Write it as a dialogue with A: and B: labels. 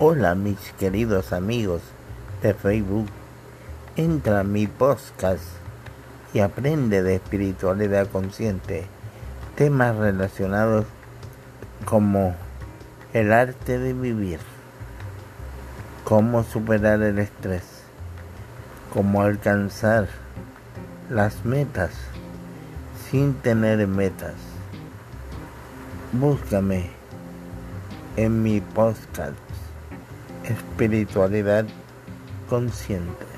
A: Hola mis queridos amigos de Facebook. Entra a mi podcast y aprende de espiritualidad consciente. Temas relacionados como el arte de vivir, cómo superar el estrés, cómo alcanzar las metas sin tener metas. Búscame en mi podcast Espiritualidad Consciente.